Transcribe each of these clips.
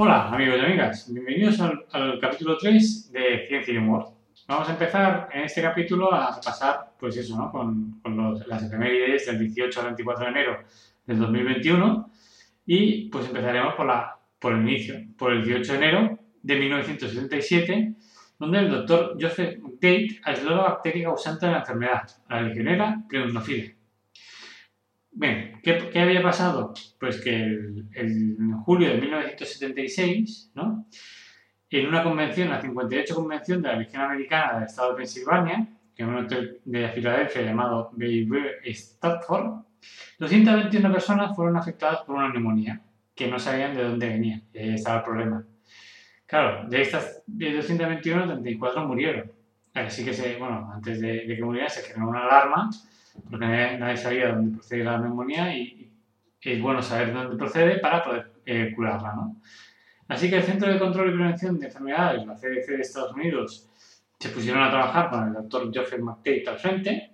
Hola amigos y amigas, bienvenidos al, capítulo 3 de Ciencia y Humor. Vamos a empezar en este capítulo a pasar, pues eso, ¿no? con, las efemérides del 18 al 24 de enero del 2021 y pues empezaremos por, la, por el inicio, por el 18 de enero de 1977, donde el doctor Joseph Tate aisló la bacteria causante de la enfermedad, la legionela pneumoniae. Bien, ¿qué, había pasado? Pues que en julio de 1976, ¿no? en una convención, la 58 Convención de la Legión Americana del Estado de Pensilvania, que es un hotel de Filadelfia llamado Bayview Stafford, 221 personas fueron afectadas por una neumonía, que no sabían de dónde venía, y ahí estaba el problema. Claro, de estas de 221, 34 murieron. Así que, se, bueno, antes de, de que murieran se generó una alarma porque nadie, sabía dónde procede la neumonía y, es bueno saber dónde procede para poder eh, curarla. ¿no? Así que el Centro de Control y Prevención de Enfermedades, la CDC de Estados Unidos, se pusieron a trabajar con el doctor Geoffrey McTate al frente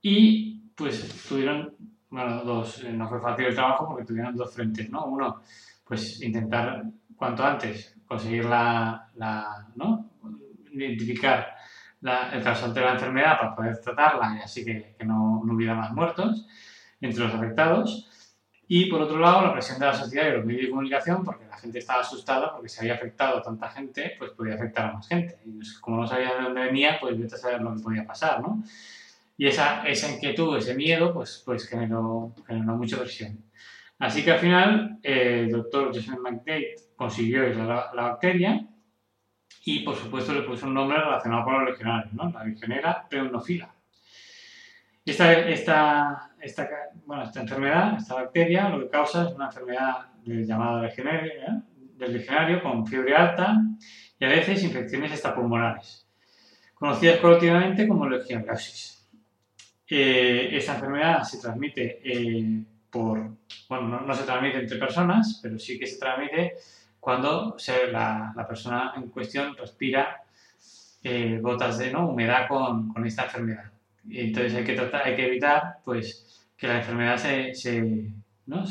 y pues tuvieron, bueno, dos, eh, no fue fácil el trabajo porque tuvieron dos frentes, ¿no? Uno, pues intentar cuanto antes conseguir la, la ¿no? identificar el causante de la enfermedad para poder tratarla y así que, no, no, hubiera más muertos entre los afectados. Y por otro lado, la presión de la sociedad y los medios de comunicación, porque la gente estaba asustada porque si había afectado a tanta gente, pues podía afectar a más gente. Y como no sabía de dónde venía, pues vete a saber lo que podía pasar, ¿no? Y esa, esa inquietud, ese miedo, pues, pues generó, generó mucha presión. Así que al final, el doctor Joseph McDade consiguió aislar la bacteria y por supuesto le puso un nombre relacionado con los legionarios, ¿no? la legionera pneumofila. Esta, esta, esta, bueno, esta enfermedad, esta bacteria, lo que causa es una enfermedad llamada legionario, ¿eh? del legionario con fiebre alta y a veces infecciones extrapulmonares, conocidas colectivamente como legionellosis. Eh, esta enfermedad se transmite eh, por, bueno, no, no, se transmite entre personas, pero sí que se transmite cuando la, persona en cuestión respira eh, gotas de humedad con, esta enfermedad. Entonces hay que, evitar pues, que la enfermedad se, se, ¿no?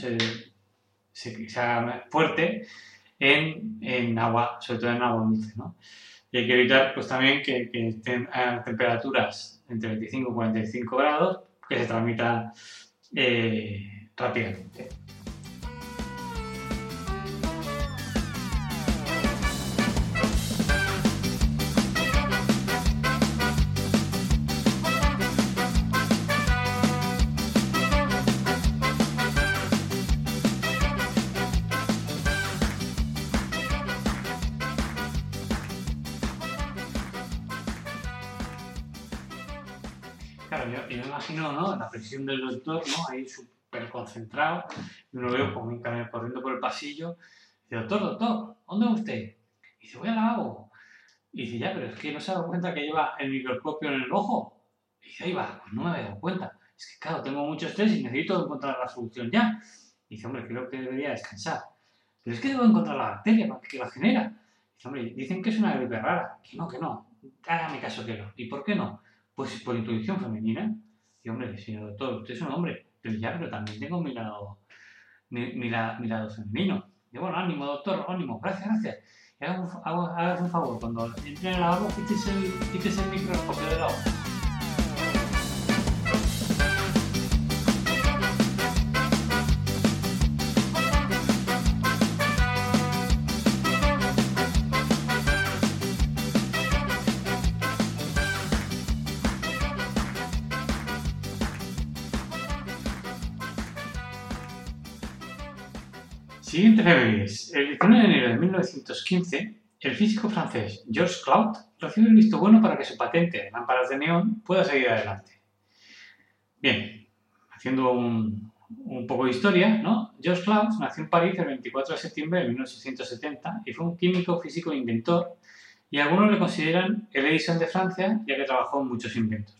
haga fuerte en, agua, sobre todo en agua dulce. Y hay que evitar pues, también que, que estén a temperaturas entre 25 y 45 grados, que se transmita eh, rápidamente. La presión del doctor, ¿no? Ahí súper concentrado. Y uno veo como corriendo por el pasillo. Dice, doctor, doctor, ¿dónde va usted? Y dice, voy al lavabo. Y dice, ya, pero es que no se ha dado cuenta que lleva el microscopio en el ojo. Y dice, ahí va, pues no me había dado cuenta. Es que, claro, tengo mucho estrés y necesito encontrar la solución ya. Y dice, hombre, creo que debería descansar. Pero es que debo encontrar la bacteria que la genera. Dice, hombre, dicen que es una gripe rara. Que no, que no. Hágame caso que no. ¿Y por qué no? Pues por intuición femenina. Hombre, señor doctor, usted es un hombre. Pero ya, pero también tengo mi lado, mirado femenino. Y bueno, ánimo, doctor, ánimo, gracias, gracias. Hagas un, favor, cuando entre en el lavabo, quítese el, el microscopio de la Siguiente El 19 de enero de 1915, el físico francés Georges Claude recibe el visto bueno para que su patente de lámparas de neón pueda seguir adelante. Bien, haciendo un, poco de historia, ¿no? Georges Claude nació en París el 24 de septiembre de 1870 y fue un químico, físico e inventor y algunos le consideran el Edison de Francia ya que trabajó en muchos inventos.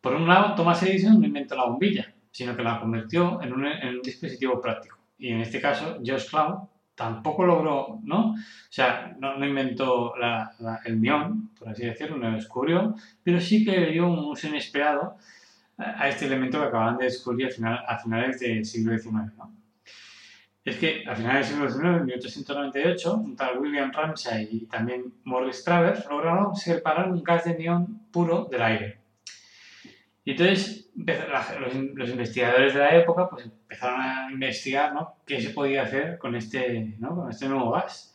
Por un lado, Thomas Edison no inventó la bombilla, sino que la convirtió en un dispositivo práctico y en este caso Josh Cloud tampoco logró, ¿no? O sea, no, inventó el neón, por así decirlo, no lo descubrió, pero sí que dio un uso inesperado a este elemento que acaban de descubrir a, finales del siglo XIX, ¿no? Es que a finales del siglo XIX, en 1898, un tal William Ramsay y también Morris Travers lograron separar un gas de neón puro del aire. Y entonces los, investigadores de la época pues, empezaron a investigar ¿no? qué se podía hacer con este, ¿no? con este nuevo gas.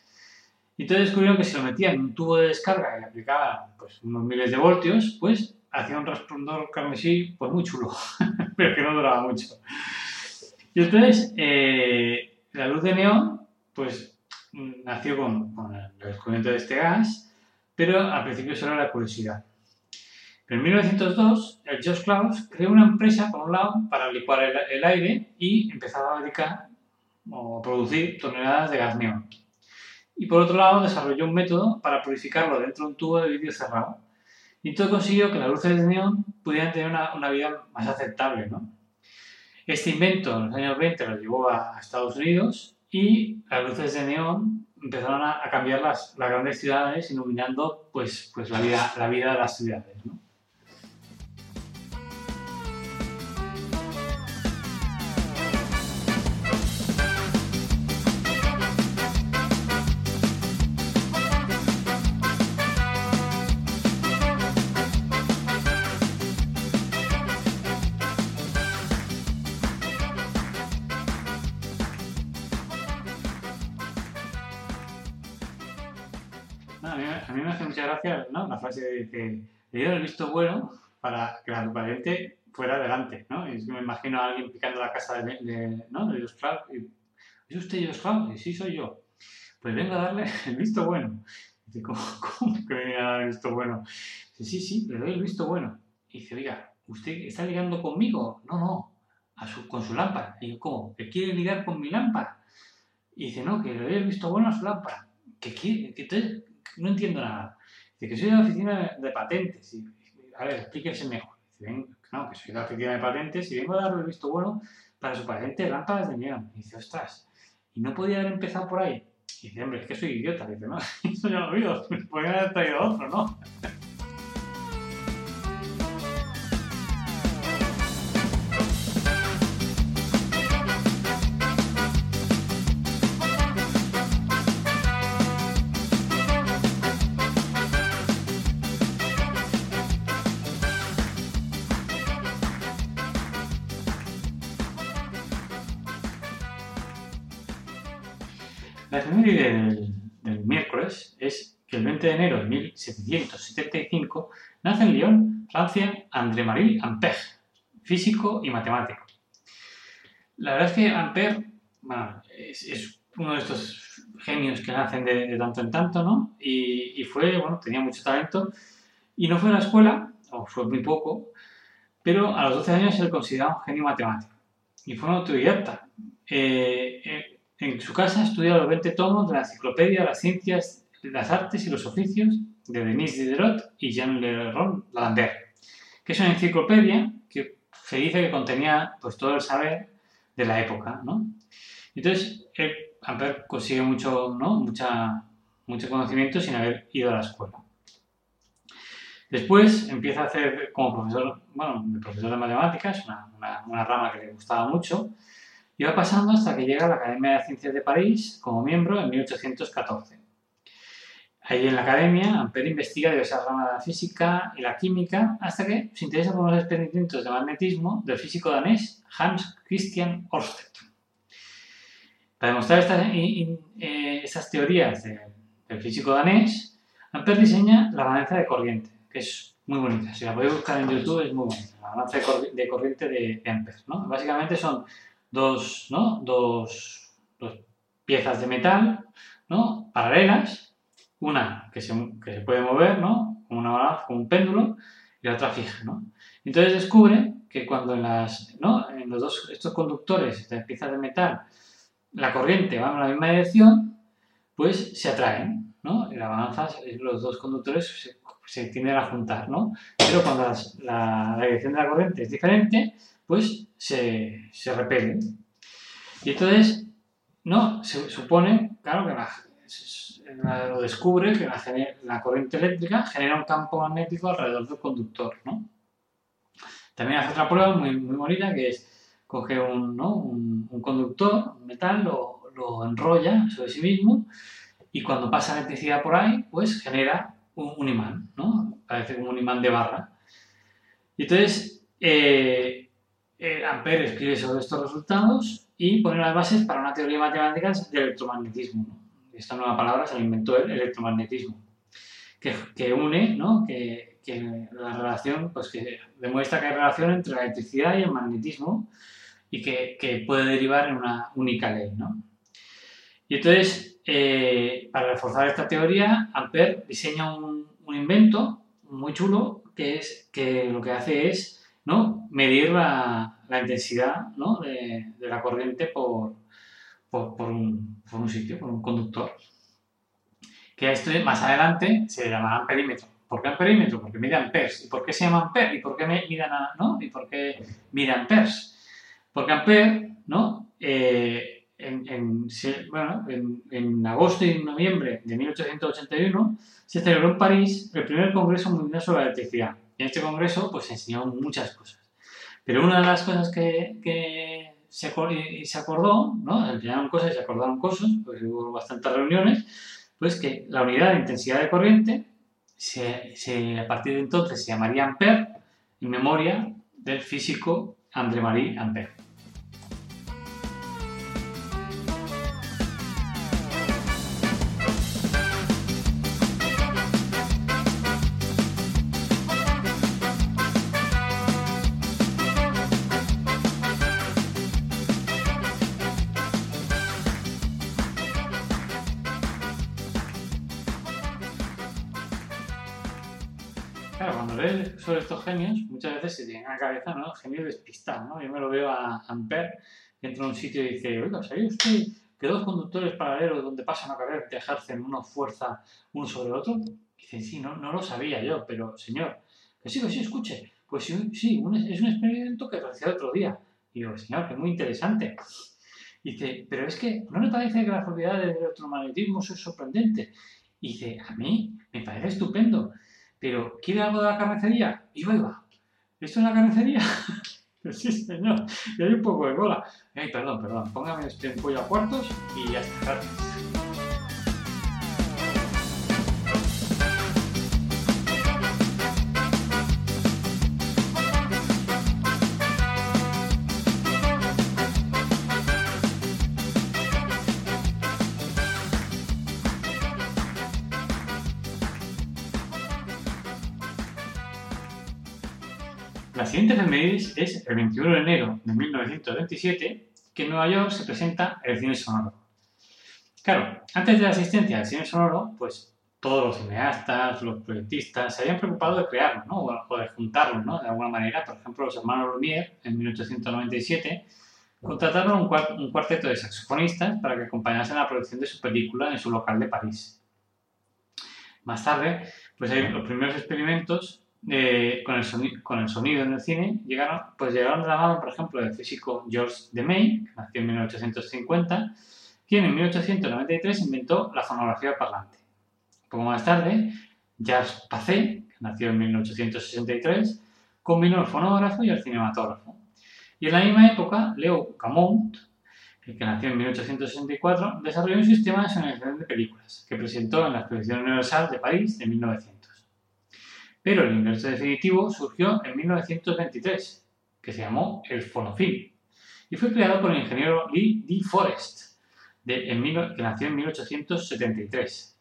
Y entonces descubrieron que si lo metían en un tubo de descarga y le aplicaban pues, unos miles de voltios, pues hacía un resplandor carmesí pues, muy chulo, pero que no duraba mucho. Y entonces eh, la luz de neón pues, nació con, con el descubrimiento de este gas, pero al principio solo era curiosidad. En 1902, el Josh Klaus creó una empresa, por un lado, para licuar el, aire y empezaba a fabricar o producir toneladas de gas neón. Y por otro lado, desarrolló un método para purificarlo dentro de un tubo de vidrio cerrado. Y todo consiguió que las luces de neón pudieran tener una, vida más aceptable. ¿no? Este invento en los años 20 lo llevó a Estados Unidos y las luces de neón empezaron a, cambiar las, las, grandes ciudades, iluminando pues, pues la, vida, la vida de las ciudades. ¿no? Frase que le dieron el visto bueno para que la pariente fuera adelante, ¿no? Y me imagino a alguien picando la casa de, de ¿no? de Dios y, ¿Es usted Dios Y sí, soy yo. Pues vengo a darle el visto bueno. Dice, ¿cómo, cómo que me a dar el visto bueno? Dice, sí, sí, le doy el visto bueno. Y dice, oiga, ¿usted está ligando conmigo? No, no, con su lámpara. Y yo, ¿cómo? ¿Que quiere ligar con mi lámpara? Y dice, no, que le doy el visto bueno a su lámpara. ¿Que quiere? Que no entiendo nada. Dice que soy de la oficina de patentes. Y, a ver, explíquese mejor. Dice, no, que soy de la oficina de patentes y vengo a darle el visto bueno para su patente de lámparas de neón. Y dice, ostras, ¿y no podía haber empezado por ahí? Y dice, hombre, es que soy idiota. Dice, no, eso ya lo oído, podrían haber traído otro, ¿no? 1775 nace en Lyon, Francia, André-Marie Ampère, físico y matemático. La verdad es que Ampère es, uno de estos genios que nacen de, tanto en tanto, ¿no? Y, fue, bueno, tenía mucho talento y no fue a la escuela, o fue muy poco, pero a los 12 años se le consideraba un genio matemático y fue un autodidacta. Eh, eh, en su casa estudió los 20 tomos de la Enciclopedia las Ciencias, las Artes y los Oficios de Denis Diderot y Jean Leron Lambert, que es una enciclopedia que se dice que contenía pues, todo el saber de la época. ¿no? Entonces, Ampère consigue mucho, ¿no? Mucha, mucho conocimiento sin haber ido a la escuela. Después empieza a hacer como profesor, bueno, profesor de matemáticas, una rama que le gustaba mucho, y va pasando hasta que llega a la Academia de Ciencias de París como miembro en 1814. Ahí en la academia, Ampère investiga diversas ramas de la física y la química hasta que se interesa por los experimentos de magnetismo del físico danés Hans Christian Ørsted. Para demostrar eh, estas, teorías del físico danés, Ampère diseña la balanza de corriente, que es muy bonita. Si la podéis buscar en YouTube, es muy bonita. La balanza de, corriente de, Ampère. Básicamente son dos, dos, piezas de metal paralelas, una que se, puede mover, ¿no? como una balanza, como un péndulo, y la otra fija. Entonces descubre que cuando en, en los dos, estos conductores, estas piezas de metal, la corriente va en la misma dirección, pues se atraen, ¿no? Y la balanza, los dos conductores se, tienden a juntar, ¿no? Pero cuando la, dirección de la corriente es diferente, pues se, se repelen. Y entonces, ¿no? Se supone, claro, que lo descubre que la, corriente eléctrica genera un campo magnético alrededor del conductor, ¿no? También hace otra prueba muy, bonita que es coge un, conductor, un metal, lo, enrolla sobre sí mismo y cuando pasa electricidad por ahí, pues genera un, imán, ¿no? Parece como un imán de barra. Y entonces, eh, eh, Ampère escribe sobre estos resultados y pone las bases para una teoría matemática de electromagnetismo. Esta nueva palabra se la inventó el electromagnetismo, que, une, ¿no? que, que la relación, pues que demuestra que hay relación entre la electricidad y el magnetismo y que, que puede derivar en una única ley. ¿no? Y entonces, eh, para reforzar esta teoría, Ampère diseña un, un, invento muy chulo que, es, que lo que hace es ¿no? medir la, la intensidad ¿no? de, de, la corriente por, por, por, un, por, un, sitio, por un conductor. Que esto más adelante se llamará amperímetro. ¿Por qué amperímetro? Porque mide amperes. ¿Y por qué se llama amper? ¿Y por qué midan a, ¿no? ¿Y por qué mide amperes? Porque Ampère, ¿no? Eh, en, bueno, en, agosto y noviembre de 1881 se celebró en París el primer Congreso Mundial sobre la Electricidad. Y en este congreso pues, se enseñaron muchas cosas. Pero una de las cosas que, que se, acordó, ¿no? Se enseñaron cosas y se acordaron cosas, pues hubo bastantes reuniones, pues que la unidad de intensidad de corriente se, se, a partir de entonces se llamaría Ampère en memoria del físico André-Marie Ampère. Genios, muchas veces se tiene en la cabeza, ¿no? Genio despistado, ¿no? Yo me lo veo a Ampère, que entra a un sitio y dice, oiga, ¿sabía usted que dos conductores paralelos donde pasan a corriente ejercen una fuerza uno sobre otro? dice, sí, no, no lo sabía yo, pero señor, que sí, que sí, escuche. Pues sí, sí es un experimento que realizé otro día. Y digo, señor, que muy interesante. dice, pero es que, ¿no le parece que la propiedad del electromagnetismo es sorprendente? Y dice, a mí me parece estupendo. Pero, ¿quiere algo de la carnicería? Y va, ¿Esto es la carnicería? pues sí, señor. Y hay un poco de cola. Ay, perdón, perdón. Póngame este pollo a cuartos y ya está. Gracias. es el 21 de enero de 1927 que en Nueva York se presenta el cine sonoro. Claro, antes de la existencia del cine sonoro, pues todos los cineastas, los proyectistas se habían preocupado de crearlo, ¿no? O de juntarlo, ¿no? De alguna manera, por ejemplo, los hermanos Lumière en 1897 contrataron un cuarteto de saxofonistas para que acompañasen la producción de su película en su local de París. Más tarde, pues hay los primeros experimentos con, el sonido, en el cine llegaron, pues llegaron de la mano, por ejemplo, del físico Georges de May, que nació en 1850, quien en 1893 inventó la fonografía parlante. Poco más tarde, Jacques Pacé, que nació en 1863, combinó el fonógrafo y el cinematógrafo. Y en la misma época, Leo Camont que nació en 1864, desarrolló un sistema de sonorización de películas que presentó en la Exposición Universal de París de 1900. Pero el ingreso definitivo surgió en 1923, que se llamó el fonofilm, y fue creado por el ingeniero Lee D. Forrest, que nació en 1873,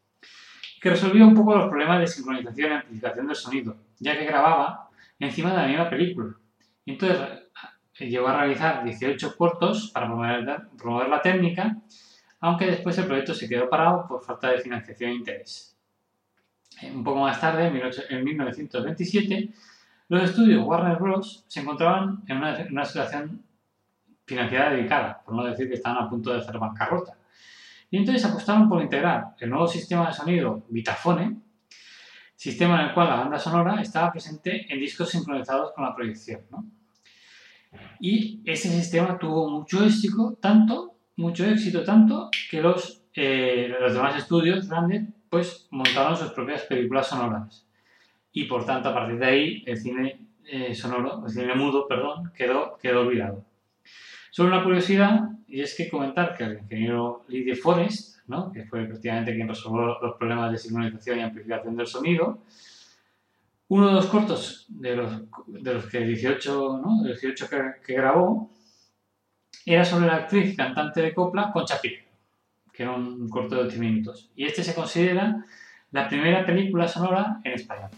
que resolvió un poco los problemas de sincronización y amplificación del sonido, ya que grababa encima de la misma película. Y entonces eh, llegó a realizar 18 cortos para promover, la técnica, aunque después el proyecto se quedó parado por falta de financiación e interés. Un poco más tarde, en 1927, los estudios Warner Bros. se encontraban en una, una situación financiera delicada, por no decir que estaban a punto de hacer bancarrota. Y entonces apostaron por integrar el nuevo sistema de sonido Vitafone, sistema en el cual la banda sonora estaba presente en discos sincronizados con la proyección. Y ese sistema tuvo mucho éxito, tanto, mucho éxito tanto, que los, eh, los demás estudios grandes pues montaron sus propias películas sonoras. Y por tanto, a partir de ahí, el cine eh, sonoro, el cine mudo, perdón, quedó, quedó olvidado. Solo una curiosidad, y es que comentar que el ingeniero Lee Forrest, ¿no? que fue prácticamente quien resolvió los problemas de sincronización y amplificación del sonido, uno de los cortos de los, de los que 18, ¿no? 18 que, grabó era sobre la actriz cantante de copla Concha Piquer, que era un corto de 8 minutos. Y este se considera la primera película sonora en español.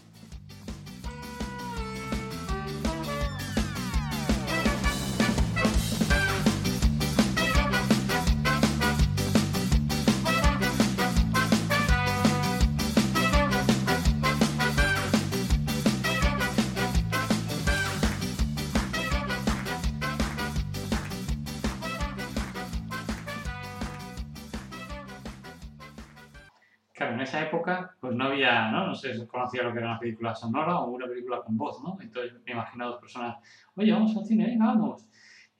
Había, ¿no? No sé, conocía lo que era una película sonora o una película con voz, ¿no? Entonces me imagino a dos personas, oye, vamos al cine, venga, vamos.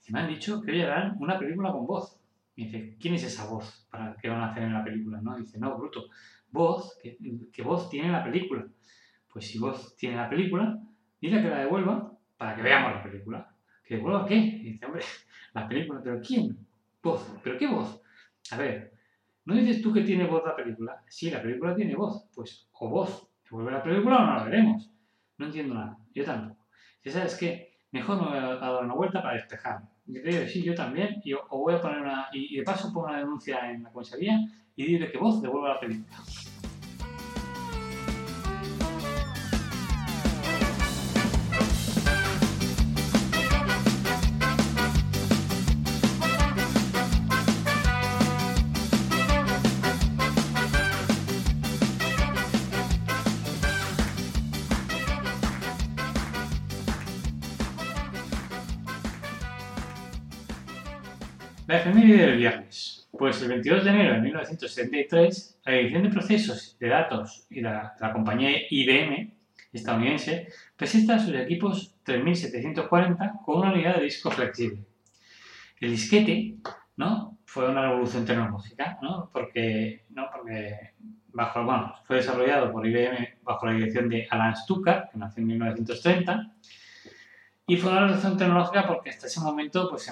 Y me han dicho que hoy harán una película con voz. Y dice, ¿quién es esa voz para que van a hacer en la película? ¿no? dice, no, bruto, voz, ¿qué, voz tiene la película? Pues si voz tiene la película, dile que la devuelva para que veamos la película. ¿Que devuelva qué? Y dice, hombre, la película, ¿pero quién? Voz, ¿pero qué voz? A ver, ¿No dices tú que tiene voz la película? Sí, la película tiene voz. Pues, o voz. ¿Vuelve la película o no la veremos? No entiendo nada. Yo tampoco. Si sabes que mejor me voy a dar una vuelta para despejar. Yo te digo, sí, yo también. Y, o voy a poner una. Y, de paso pongo una denuncia en la comisaría y dile que voz devuelva la película. Efeméride del viernes. Pues el 22 de enero de 1973, la edición de procesos de datos y la, compañía IBM estadounidense presenta sus equipos 3740 con una unidad de disco flexible. El disquete ¿no? fue una revolución tecnológica, ¿no? porque, ¿no? porque bueno, fue desarrollado por IBM bajo la dirección de Alan Stucker, que nació en 1930, y fue una revolución tecnológica porque hasta ese momento pues,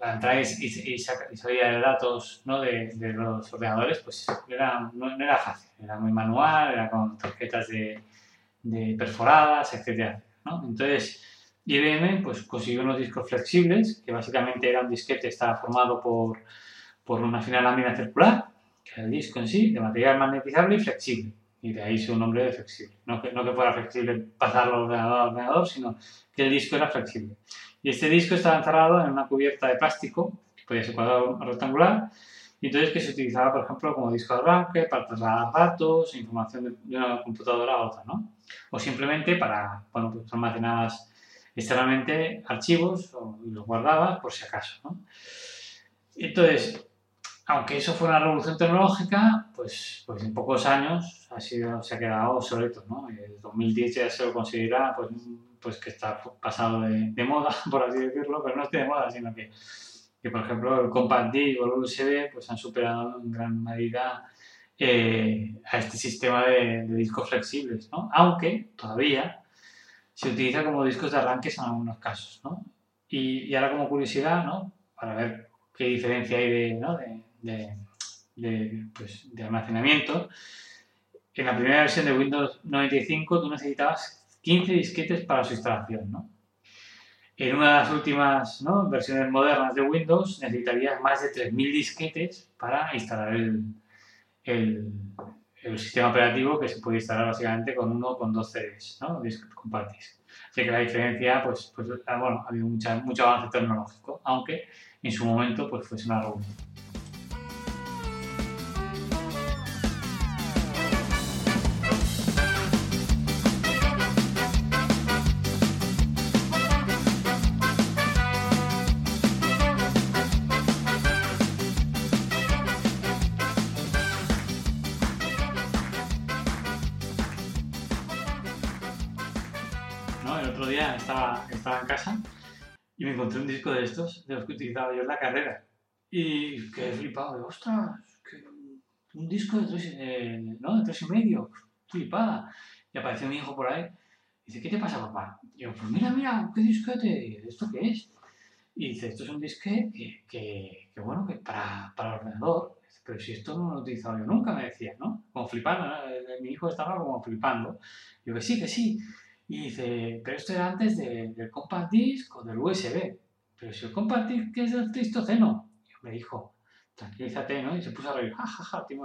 la entrada y, salida de datos ¿no? de, de, los ordenadores pues era, no, era fácil, era muy manual, era con tarjetas de, de perforadas, etc. ¿no? Entonces, IBM pues, consiguió unos discos flexibles, que básicamente era un disquete, estaba formado por, por una fina lámina circular, que era el disco en sí, de material magnetizable y flexible. Y de ahí su nombre de flexible. No que, no que fuera flexible pasarlo de ordenador a ordenador, sino que el disco era flexible. Y este disco estaba encerrado en una cubierta de plástico, que podía ser cuadrado o rectangular, y entonces que se utilizaba, por ejemplo, como disco de arranque para trasladar datos información de una computadora a otra, ¿no? O simplemente para, bueno, pues almacenabas externamente archivos o, los guardabas por si acaso, ¿no? Entonces, aunque eso fue una revolución tecnológica, pues, pues en pocos años ha sido, se ha quedado obsoleto, ¿no? En 2010 ya se lo considera pues, pues que está pasado de, moda, por así decirlo, pero no es que de moda, sino que, que por ejemplo el Compact Disc o el USB pues han superado en gran medida eh, a este sistema de, discos flexibles, ¿no? Aunque todavía se utiliza como discos de arranques en algunos casos, ¿no? Y, ahora como curiosidad, ¿no? Para ver qué diferencia hay de, ¿no? de, pues, almacenamiento, en la primera versión de Windows 95 tú necesitabas 15 disquetes para su instalación, ¿no? En una de las últimas ¿no? versiones modernas de Windows necesitarías más de 3.000 disquetes para instalar el, el, el, sistema operativo que se puede instalar básicamente con uno con dos CDs, ¿no? compartís. Así que la diferencia, pues, pues ah, bueno, ha habido mucha, mucho avance tecnológico, aunque en su momento pues fuese una revolución. Estaba, en casa y me encontré un disco de estos, de los que utilizaba yo en la carrera. Y quedé flipado, de ostras, que un disco de tres, eh, ¿no? de tres y medio, flipada. Y apareció mi hijo por ahí. Y dice, ¿qué te pasa, papá? Y yo, pues mira, mira, ¿qué disquete? ¿Esto qué es? Y dice, esto es un disque que, que, que bueno, que para, para el ordenador. Pero si esto no lo he utilizado yo nunca, me decía, ¿no? Como flipando, ¿no? Mi hijo estaba como flipando. Y yo, que sí, que sí. Y dice, pero esto era antes de, del compact disc o del USB. Pero si el compact disc es del Tristoceno. Y me dijo, tranquilízate, ¿no? Y se puso a reír, ja, ja, ja, ¿te,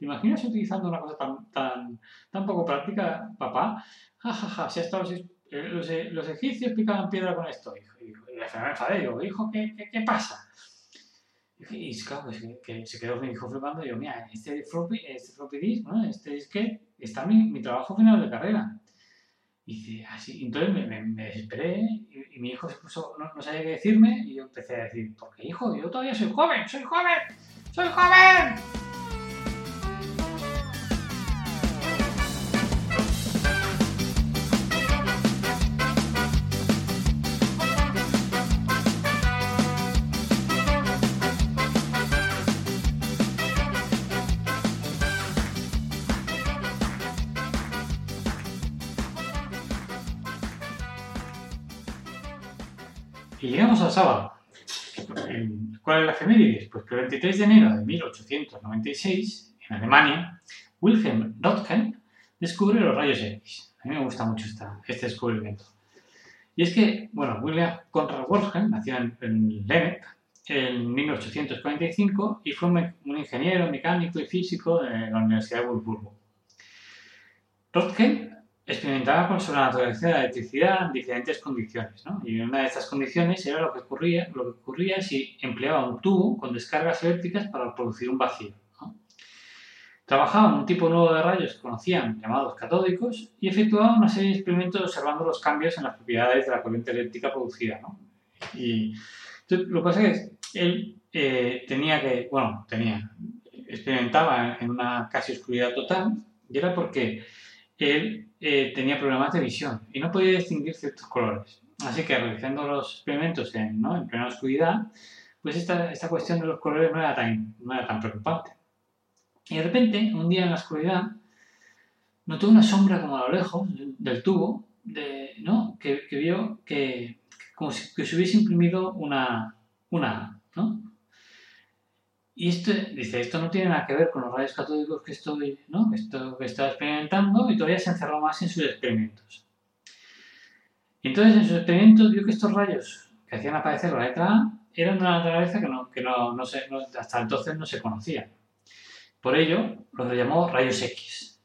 imaginas utilizando una cosa tan, tan, tan poco práctica, papá? Ja, ja, ja, si hasta los, eh, los, los, egipcios picaban piedra con esto. Y, y, y me enfadé, digo, hijo, ¿qué, qué, pasa? Y, y claro, pues, que, se quedó mi hijo flipando y yo, mira, este floppy, este floppy disk, ¿no? Este disque, está mi trabajo final de carrera. Y dice, así. Entonces me, desesperé y, mi hijo se puso, no, no, sabía qué decirme y yo empecé a decir, ¿por qué hijo? Yo todavía soy joven, soy joven, soy joven. Al sábado. ¿Cuál es la efemérides? Pues que el 23 de enero de 1896, en Alemania, Wilhelm Röntgen descubre los rayos X. A mí me gusta mucho esta, este descubrimiento. Y es que, bueno, William Conrad Röntgen nació en, en Lemec en 1845 y fue un, ingeniero mecánico y físico de la Universidad de Würzburgo. Röntgen experimentaba con sobre la naturaleza de la electricidad en diferentes condiciones, ¿no? Y una de estas condiciones era lo que ocurría, lo que ocurría si empleaba un tubo con descargas eléctricas para producir un vacío. ¿no? Trabajaba en un tipo nuevo de rayos que conocían, llamados catódicos, y efectuaba una serie de experimentos observando los cambios en las propiedades de la corriente eléctrica producida. ¿no? Y entonces, lo que pasa es que él eh, tenía que, bueno, tenía, experimentaba en una casi oscuridad total, y era porque él eh, tenía problemas de visión y no podía distinguir ciertos colores. Así que realizando los experimentos en, ¿no? en plena oscuridad, pues esta, esta cuestión de los colores no era, tan, no era tan preocupante. Y de repente, un día en la oscuridad, notó una sombra como a lo lejos del tubo, de, ¿no? que, que vio que como si que se hubiese imprimido una, una ¿no? Y esto, dice, esto no tiene nada que ver con los rayos catódicos que estoy, ¿no? esto, que estaba experimentando y todavía se encerró más en sus experimentos. Entonces en sus experimentos vio que estos rayos que hacían aparecer la letra A eran de una naturaleza que, no, que no, no se, hasta entonces no se conocía. Por ello, lo llamó rayos X.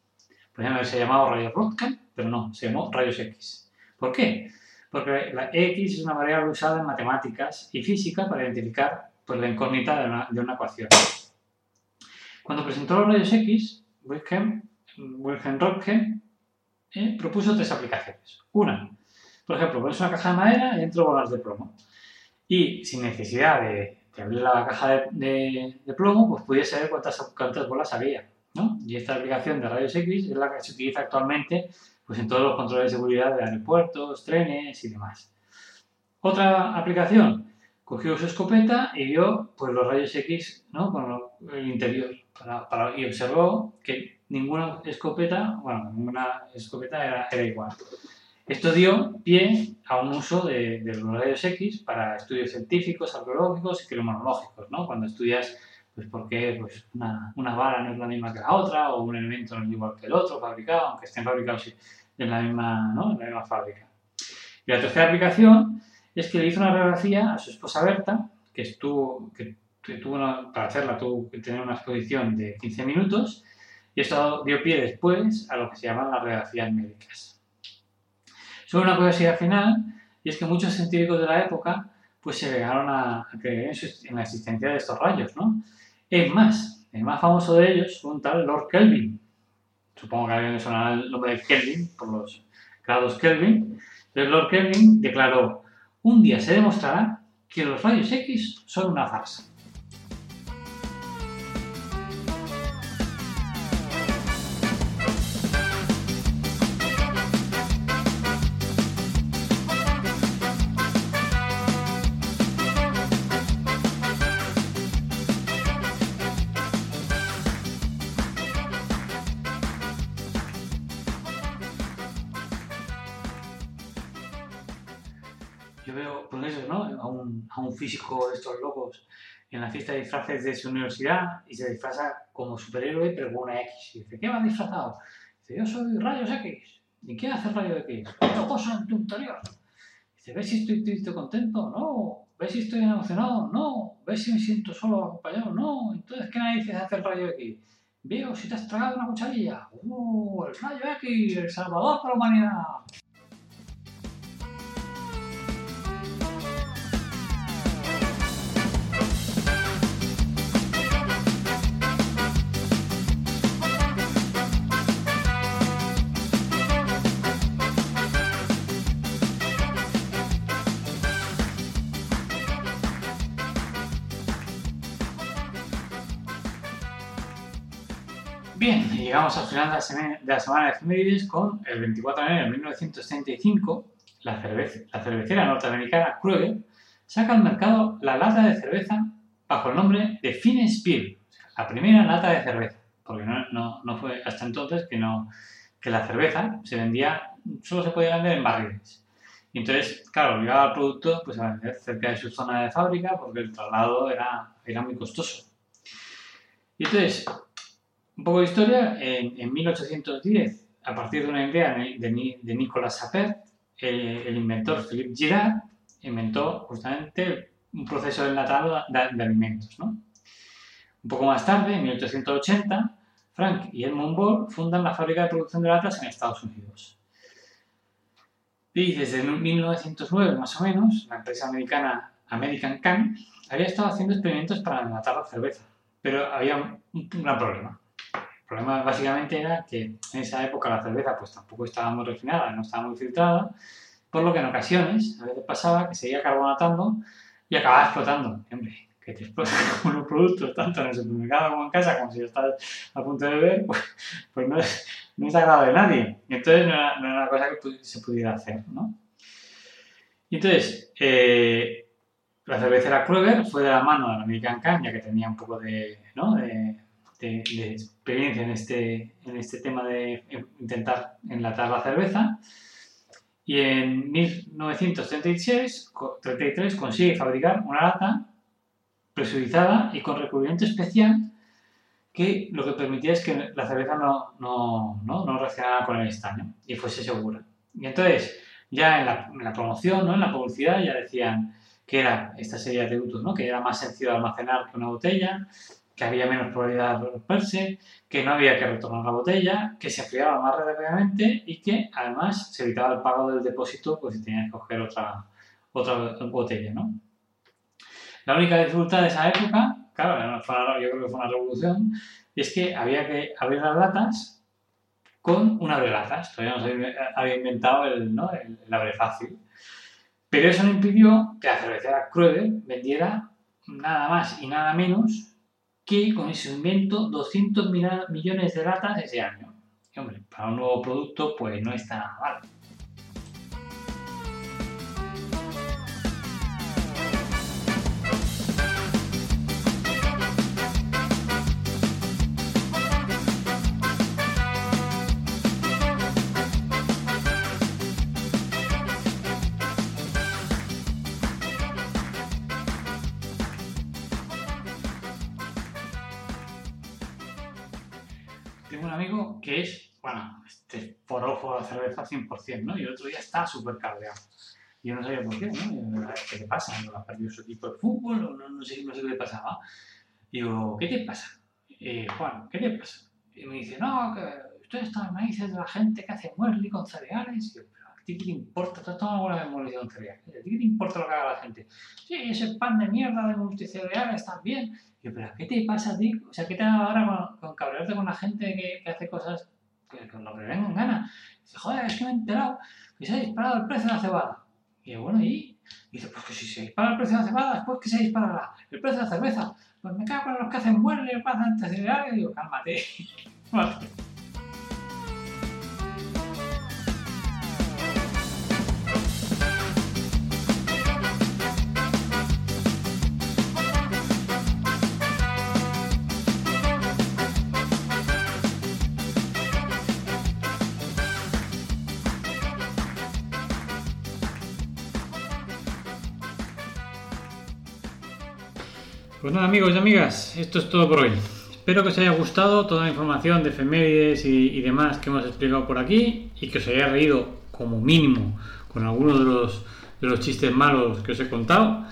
Podrían haberse llamado rayos Röntgen, pero no, se llamó rayos X. ¿Por qué? Porque la X es una variable usada en matemáticas y física para identificar pues, la incógnita de una, de una ecuación. Cuando presentó los rayos X, Wilhelm, Wilhelm Röntgen eh, propuso tres aplicaciones. Una, por ejemplo, pones una caja de madera y dentro bolas de plomo. Y sin necesidad de, de abrir la caja de, de, plomo, pues podías saber cuántas, cuántas bolas había. ¿no? Y esta aplicación de rayos X es la que se utiliza actualmente pues, en todos los controles de seguridad de aeropuertos, trenes y demás. Otra aplicación, cogió su escopeta y vio pues, los rayos X ¿no? con el interior para, para, y observó que ninguna escopeta, bueno, ninguna escopeta era, era, igual. Esto dio pie a un uso de, los rayos X para estudios científicos, arqueológicos y criminológicos, ¿no? Cuando estudias pues por qué pues, una, una, vara no es la misma que la otra o un elemento no es igual que el otro fabricado, aunque estén fabricados en la misma, ¿no? en la misma fábrica. Y la tercera aplicación es que le hizo una radiografía a su esposa Berta, que estuvo, que, tuvo para hacerla tuvo que tener una exposición de 15 minutos, y esto dio pie después a lo que se llaman las radiografías médicas. Solo una curiosidad final, y es que muchos científicos de la época pues se llegaron a, creer en, la existencia de estos rayos, ¿no? Es más, el más famoso de ellos fue un tal Lord Kelvin. Supongo que alguien le sonará el nombre de Kelvin por los grados Kelvin. Entonces Lord Kelvin declaró, un día se demostrará que los rayos X son una farsa. En la fiesta de disfraces de su universidad y se disfraza como superhéroe, pero con una X. Y dice, ¿qué va disfrazado? Dice, yo soy rayos X. ¿Y qué hace rayos X? Otra cosa en tu interior. Dice, ¿ves si estoy triste contento? No. ¿Ves si estoy emocionado? No. ¿Ves si me siento solo acompañado? No. Entonces, ¿qué narices hace el rayo X? Veo si te has tragado una cucharilla. ¡Uh! El rayo X, el salvador para la humanidad. Llegamos al final de la, semana de, la semana con el 24 de enero de 1935, la, la cervecera norteamericana Kruger saca al mercado la lata de cerveza bajo el nombre de Finest Beer, la primera lata de cerveza, porque no, no, fue hasta entonces que, no, que la cerveza se vendía, solo se podía vender en barriles. Y entonces, claro, obligaba al producto pues, a vender cerca de su zona de fábrica porque el traslado era, era muy costoso. Y entonces, un poco de historia, en, 1810, a partir de una idea de, de Nicolas Sapert, el, inventor Philippe Girard inventó justamente un proceso de enlatado de, alimentos. ¿no? Un poco más tarde, en 1880, Frank y Edmund Ball fundan la fábrica de producción de latas en Estados Unidos. Y desde 1909, más o menos, la empresa americana American Can había estado haciendo experimentos para enlatar la cerveza, pero había un gran problema. Problema básicamente era que en esa época la cerveza pues tampoco estaba muy refinada, no estaba muy filtrada, por lo que en ocasiones a veces pasaba que seguía carbonatando y acababa explotando. Hombre, que te explotan unos productos tanto en el supermercado como en casa, como si estás a punto de beber, pues, pues no, es, no es agrado de nadie. Y entonces no era, una cosa que se pudiera hacer, ¿no? Y entonces, eh, la cervecera Kruger fue de la mano de la American Can, ya que tenía un poco de, ¿no? de de, experiencia en este, en este tema de intentar enlatar la cerveza. Y en 1933 33 consigue fabricar una lata presurizada y con recubrimiento especial que lo que permitía es que la cerveza no, no, no, no reaccionara con el estaño y fuese segura. Y entonces, ya en la, en la promoción, ¿no? en la publicidad, ya decían que era esta serie de productos, ¿no? que era más sencillo de almacenar que una botella, que había menos probabilidad de romperse, que no había que retornar la botella, que se enfriaba más rápidamente y que además se evitaba el pago del depósito pues si tenías que coger otra, otra botella, ¿no? La única dificultad de esa época, claro, yo creo que fue una revolución, es que había que abrir las latas con un abrelatas. Todavía no se había inventado el, ¿no? el, abre fácil. Pero eso no impidió que la cervecera Kruger vendiera nada más y nada menos que con ese invento 200 millones de latas ese año. Hombre, para un nuevo producto pues no está mal. Bueno, este forofo de cerveza 100%, ¿no? Y el otro día está súper cabreado. Yo no sabía por qué, ¿no? ¿Qué le pasa? ¿No ha perdido su equipo de fútbol? ¿O no, no, sé, no sé qué le pasaba? Digo, ¿qué te pasa? Eh, Juan, ¿qué te pasa? Y me dice, no, que usted está me dice de la gente que hace muesli con cereales. Y yo, pero ¿a ti qué te importa? ¿Tú alguna vez muesli con cereales? ¿A ti qué te importa lo que haga la gente? Sí, ese pan de mierda de multicereales también. Y yo, pero ¿qué te pasa a ti? O sea, ¿qué te da ahora con, con cabrearte con la gente que, que hace cosas que, con lo que le venga en gana? dice, joder, es que me he enterado que se ha disparado el precio de la cebada. Y yo, bueno, ¿y? Dice, pues que si se dispara el precio de la cebada, después que se disparará el precio de la cerveza. Pues me cago en los que hacen muebles, y pasan cereales. Y digo, cálmate. Cálmate. Pues nada, amigos y amigas, esto es todo por hoy. Espero que os haya gustado toda la información de efemérides y, y demás que hemos explicado por aquí y que os haya reído como mínimo con algunos de los, de los chistes malos que os he contado.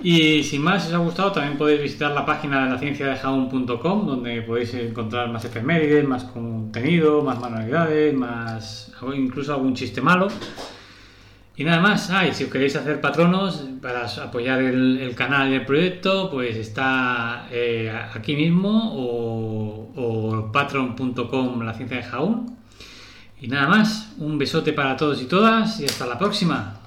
Y sin más, si os ha gustado, también podéis visitar la página de la ciencia de jaun.com, donde podéis encontrar más efemérides, más contenido, más manualidades, más incluso algún chiste malo. Y nada más, ah, si os queréis hacer patronos para apoyar el, el canal y el proyecto, pues está eh, aquí mismo o, o patron.com la ciencia de Jaún. Y nada más, un besote para todos y todas y hasta la próxima.